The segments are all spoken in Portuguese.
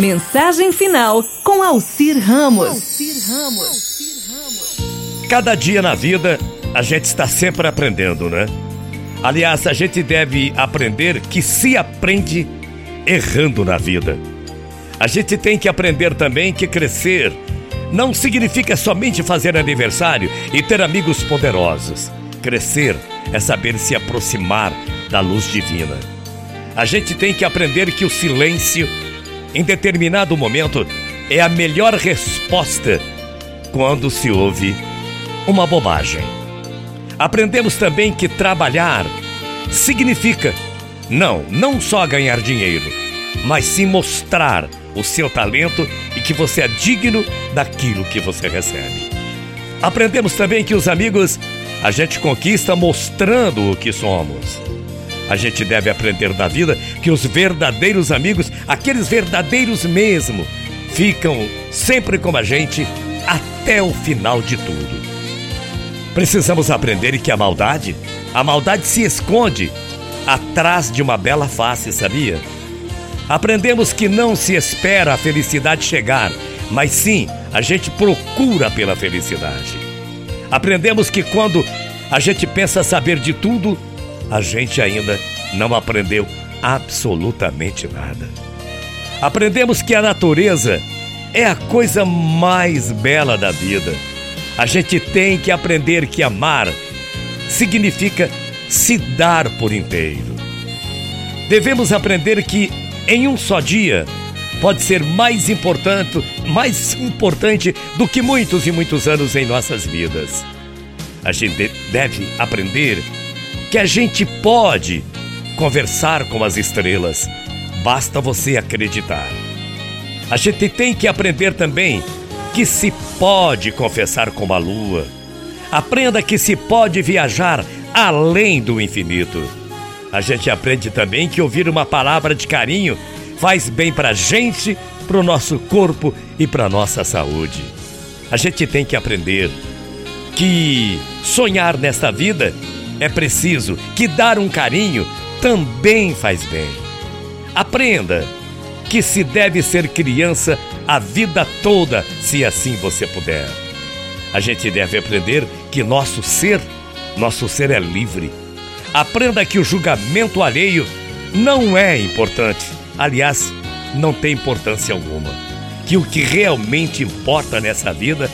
Mensagem final com Alcir Ramos. Cada dia na vida a gente está sempre aprendendo, né? Aliás, a gente deve aprender que se aprende errando na vida. A gente tem que aprender também que crescer não significa somente fazer aniversário e ter amigos poderosos. Crescer é saber se aproximar da luz divina. A gente tem que aprender que o silêncio, em determinado momento, é a melhor resposta quando se ouve uma bobagem. Aprendemos também que trabalhar significa não, não só ganhar dinheiro, mas sim mostrar o seu talento e que você é digno daquilo que você recebe. Aprendemos também que os amigos a gente conquista mostrando o que somos. A gente deve aprender da vida que os verdadeiros amigos, aqueles verdadeiros mesmo, ficam sempre com a gente até o final de tudo. Precisamos aprender que a maldade, a maldade se esconde atrás de uma bela face, sabia? Aprendemos que não se espera a felicidade chegar, mas sim a gente procura pela felicidade. Aprendemos que quando a gente pensa saber de tudo, a gente ainda não aprendeu absolutamente nada. Aprendemos que a natureza é a coisa mais bela da vida. A gente tem que aprender que amar significa se dar por inteiro. Devemos aprender que em um só dia pode ser mais importante, mais importante do que muitos e muitos anos em nossas vidas. A gente deve aprender que a gente pode conversar com as estrelas, basta você acreditar. A gente tem que aprender também que se pode confessar com a lua. Aprenda que se pode viajar além do infinito. A gente aprende também que ouvir uma palavra de carinho faz bem para a gente, para o nosso corpo e para nossa saúde. A gente tem que aprender que sonhar nesta vida é preciso, que dar um carinho também faz bem. Aprenda que se deve ser criança a vida toda, se assim você puder. A gente deve aprender que nosso ser, nosso ser é livre Aprenda que o julgamento alheio não é importante. Aliás, não tem importância alguma. Que o que realmente importa nessa vida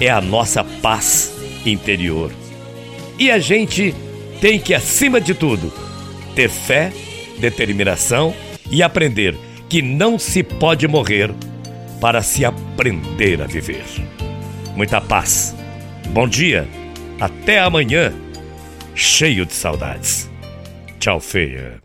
é a nossa paz interior. E a gente tem que, acima de tudo, ter fé, determinação e aprender que não se pode morrer para se aprender a viver. Muita paz. Bom dia. Até amanhã cheio de saudades. Tchau, feia.